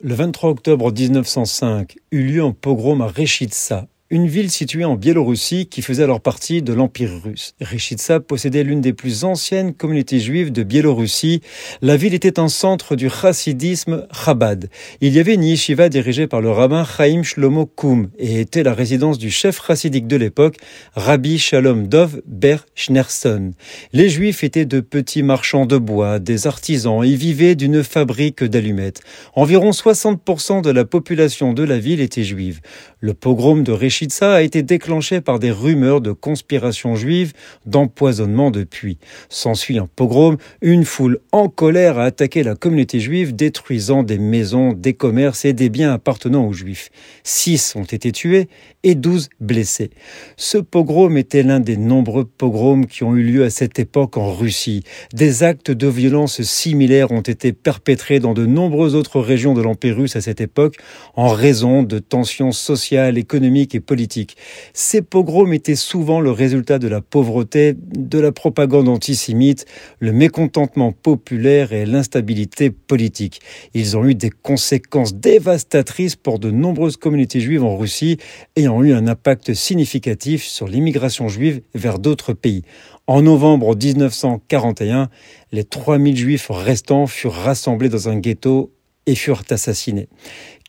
Le 23 octobre 1905 eut lieu un pogrom à Rechitsa, une ville située en Biélorussie qui faisait alors partie de l'Empire russe. Rechitsa possédait l'une des plus anciennes communautés juives de Biélorussie. La ville était un centre du chassidisme Chabad. Il y avait une yeshiva dirigée par le rabbin Chaim Shlomo Koum et était la résidence du chef chassidique de l'époque, Rabbi Shalom Dov Ber Schneerson. Les juifs étaient de petits marchands de bois, des artisans et vivaient d'une fabrique d'allumettes. Environ 60% de la population de la ville était juive. Le pogrom de A été déclenché par des rumeurs de conspiration juive, d'empoisonnement de puits. S'ensuit un pogrom, une foule en colère a attaqué la communauté juive, détruisant des maisons, des commerces et des biens appartenant aux juifs. Six ont été tués et douze blessés. Ce pogrom était l'un des nombreux pogroms qui ont eu lieu à cette époque en Russie. Des actes de violence similaires ont été perpétrés dans de nombreuses autres régions de l'Empire russe à cette époque en raison de tensions sociales, économiques et Ces pogroms étaient souvent le résultat de la pauvreté, de la propagande antisémite, le mécontentement populaire et l'instabilité politique. Ils ont eu des conséquences dévastatrices pour de nombreuses communautés juives en Russie ayant eu un impact significatif sur l'immigration juive vers d'autres pays. En novembre 1941, les 3000 juifs restants furent rassemblés dans un ghetto et furent assassinés.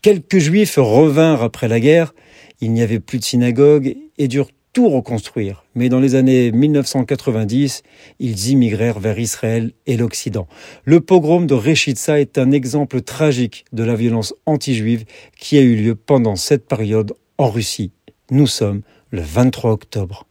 Quelques juifs revinrent après la guerre, il n'y avait plus de synagogue et durent tout reconstruire. Mais dans les années 1990, ils immigrèrent vers Israël et l'Occident. Le pogrom de Rechitsa est un exemple tragique de la violence anti-juive qui a eu lieu pendant cette période en Russie. Nous sommes le 23 octobre.